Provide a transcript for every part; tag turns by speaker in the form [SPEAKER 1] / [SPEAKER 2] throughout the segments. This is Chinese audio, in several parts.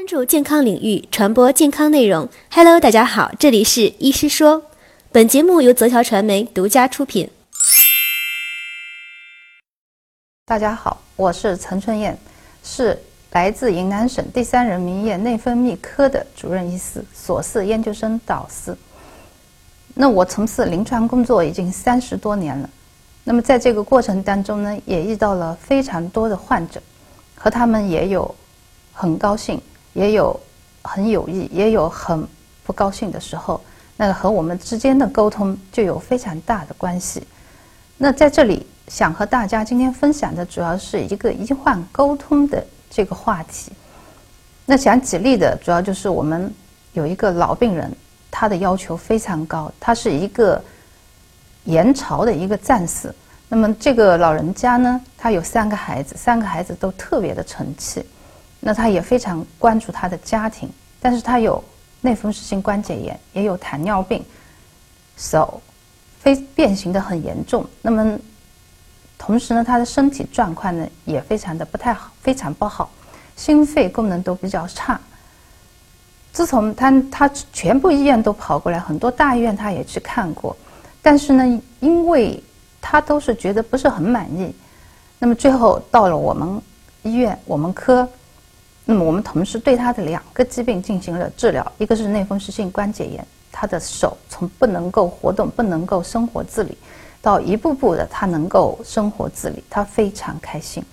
[SPEAKER 1] 关注健康领域，传播健康内容。Hello，大家好，这里是医师说。本节目由泽桥传媒独家出品。
[SPEAKER 2] 大家好，我是陈春燕，是来自云南省第三人民医院内分泌科的主任医师，硕士研究生导师。那我从事临床工作已经三十多年了。那么在这个过程当中呢，也遇到了非常多的患者，和他们也有很高兴，也有很有益，也有很不高兴的时候。那和我们之间的沟通就有非常大的关系。那在这里想和大家今天分享的主要是一个医患沟通的这个话题。那想举例的主要就是我们有一个老病人，他的要求非常高，他是一个。延朝的一个战士，那么这个老人家呢，他有三个孩子，三个孩子都特别的成器，那他也非常关注他的家庭，但是他有类风湿性关节炎，也有糖尿病，手非变形的很严重，那么同时呢，他的身体状况呢也非常的不太好，非常不好，心肺功能都比较差。自从他他全部医院都跑过来，很多大医院他也去看过。但是呢，因为他都是觉得不是很满意，那么最后到了我们医院我们科，那么我们同时对他的两个疾病进行了治疗，一个是类风湿性关节炎，他的手从不能够活动、不能够生活自理，到一步步的他能够生活自理，他非常开心，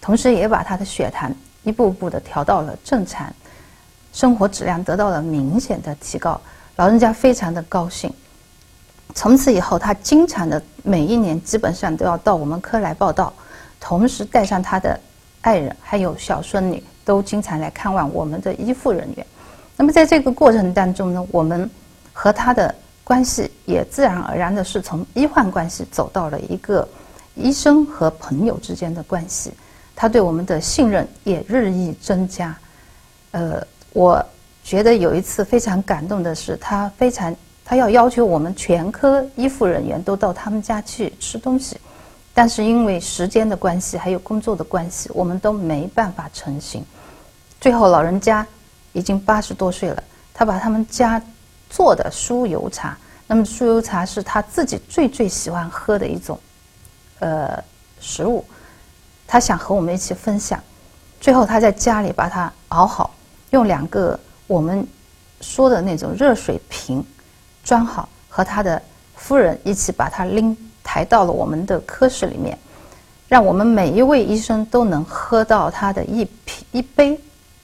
[SPEAKER 2] 同时也把他的血糖一步步的调到了正常，生活质量得到了明显的提高，老人家非常的高兴。从此以后，他经常的每一年基本上都要到我们科来报道，同时带上他的爱人还有小孙女，都经常来看望我们的医护人员。那么在这个过程当中呢，我们和他的关系也自然而然的是从医患关系走到了一个医生和朋友之间的关系。他对我们的信任也日益增加。呃，我觉得有一次非常感动的是，他非常。他要要求我们全科医护人员都到他们家去吃东西，但是因为时间的关系，还有工作的关系，我们都没办法成行。最后老人家已经八十多岁了，他把他们家做的酥油茶，那么酥油茶是他自己最最喜欢喝的一种，呃，食物，他想和我们一起分享。最后他在家里把它熬好，用两个我们说的那种热水瓶。装好，和他的夫人一起把它拎抬到了我们的科室里面，让我们每一位医生都能喝到他的一瓶一杯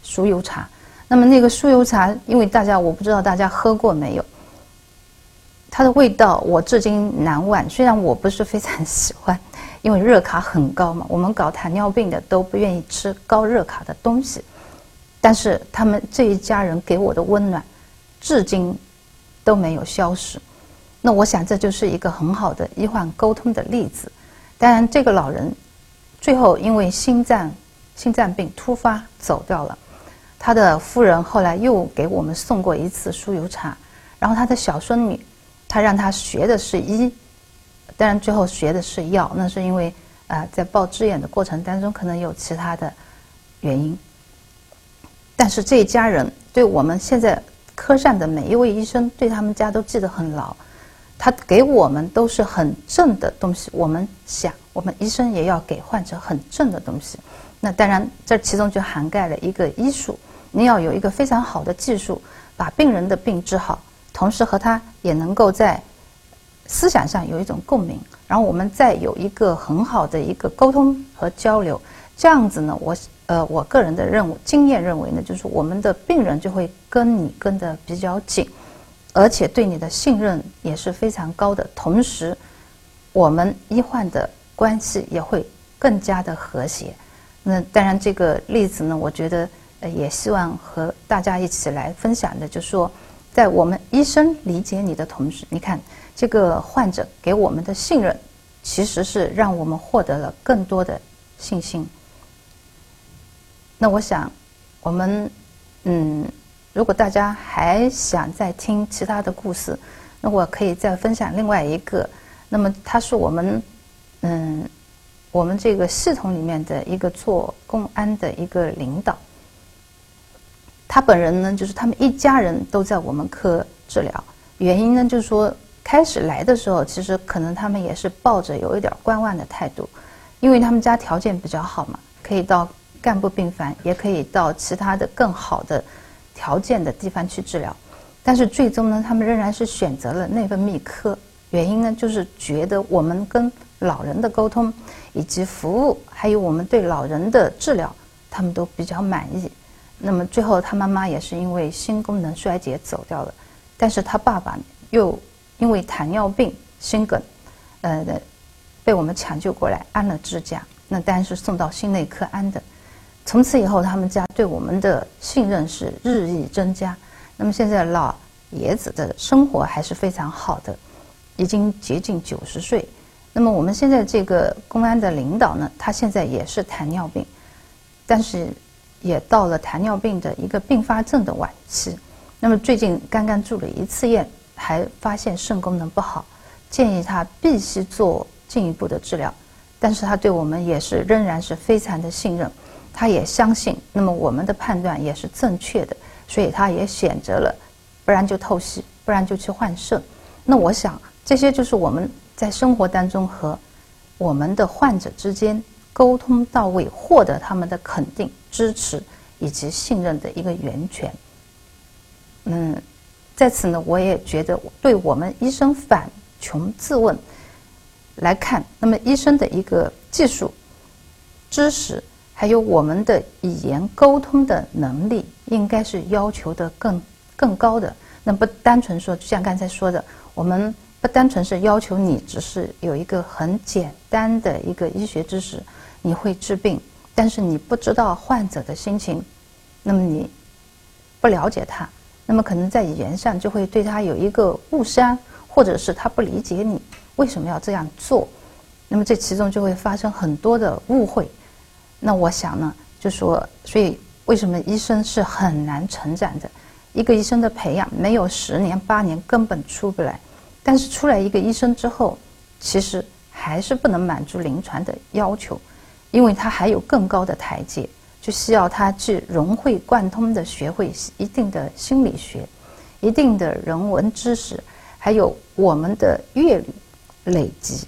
[SPEAKER 2] 酥油茶。那么那个酥油茶，因为大家我不知道大家喝过没有，它的味道我至今难忘。虽然我不是非常 喜欢，因为热卡很高嘛，我们搞糖尿病的都不愿意吃高热卡的东西，但是他们这一家人给我的温暖，至今。都没有消失，那我想这就是一个很好的医患沟通的例子。当然，这个老人最后因为心脏心脏病突发走掉了，他的夫人后来又给我们送过一次酥油茶。然后他的小孙女，他让他学的是医，当然最后学的是药，那是因为啊在报志愿的过程当中可能有其他的原因。但是这一家人对我们现在。科上的每一位医生对他们家都记得很牢，他给我们都是很正的东西。我们想，我们医生也要给患者很正的东西。那当然，这其中就涵盖了一个医术，你要有一个非常好的技术，把病人的病治好，同时和他也能够在思想上有一种共鸣，然后我们再有一个很好的一个沟通和交流。这样子呢，我呃，我个人的任务经验认为呢，就是我们的病人就会跟你跟得比较紧，而且对你的信任也是非常高的。同时，我们医患的关系也会更加的和谐。那当然，这个例子呢，我觉得呃，也希望和大家一起来分享的，就是说，在我们医生理解你的同时，你看这个患者给我们的信任，其实是让我们获得了更多的信心。那我想，我们嗯，如果大家还想再听其他的故事，那我可以再分享另外一个。那么他是我们嗯，我们这个系统里面的一个做公安的一个领导。他本人呢，就是他们一家人都在我们科治疗。原因呢，就是说开始来的时候，其实可能他们也是抱着有一点观望的态度，因为他们家条件比较好嘛，可以到干部病房，也可以到其他的更好的条件的地方去治疗。但是最终呢，他们仍然是选择了内分泌科。原因呢，就是觉得我们跟老人的沟通，以及服务，还有我们对老人的治疗，他们都比较满意。那么最后，他妈妈也是因为心功能衰竭走掉了，但是他爸爸又因为糖尿病、心梗，呃，被我们抢救过来安了支架，那当然是送到心内科安的。从此以后，他们家对我们的信任是日益增加。那么现在老爷子的生活还是非常好的，已经接近九十岁。那么我们现在这个公安的领导呢，他现在也是糖尿病，但是也到了糖尿病的一个并发症的晚期。那么最近刚刚住了一次院，还发现肾功能不好，建议他必须做进一步的治疗。但是他对我们也是仍然是非常的信任，他也相信，那么我们的判断也是正确的。所以他也选择了，不然就透析，不然就去换肾。那我想，这些就是我们在生活当中和我们的患者之间沟通到位，获得他们的肯定、支持以及信任的一个源泉。嗯，在此呢，我也觉得，对我们医生反穷自问来看，那么医生的一个技术、知识。还有我们的语言沟通的能力，应该是要求的更更高的。那不单纯说，就像刚才说的，我们不单纯是要求你只是有一个很简单的一个医学知识，你会治病，但是你不知道患者的心情，那么你不了解他，那么可能在语言上就会对他有一个误伤，或者是他不理解你为什么要这样做，那么这其中就会发生很多的误会。那我想呢，就说，所以为什么医生是很难成长的？一个医生的培养没有十年八年根本出不来。但是出来一个医生之后，其实还是不能满足临床的要求，因为他还有更高的台阶，就需要他去融会贯通的学会一定的心理学、一定的人文知识，还有我们的阅历累积，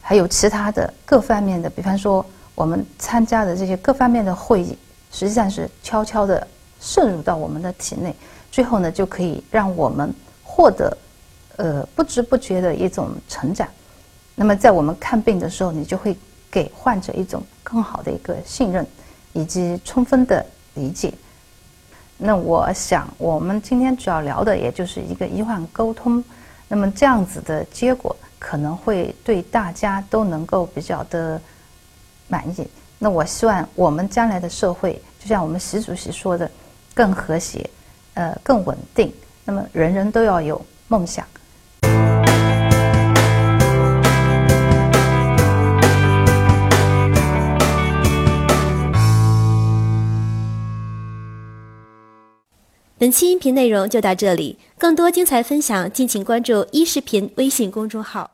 [SPEAKER 2] 还有其他的各方面的，比方说。我们参加的这些各方面的会议，实际上是悄悄地渗入到我们的体内，最后呢，就可以让我们获得，呃，不知不觉的一种成长。那么，在我们看病的时候，你就会给患者一种更好的一个信任，以及充分的理解。那我想，我们今天主要聊的也就是一个医患沟通。那么这样子的结果，可能会对大家都能够比较的。满意。那我希望我们将来的社会，就像我们习主席说的，更和谐，呃，更稳定。那么人人都要有梦想。
[SPEAKER 1] 本期音频内容就到这里，更多精彩分享，敬请关注“一视频”微信公众号。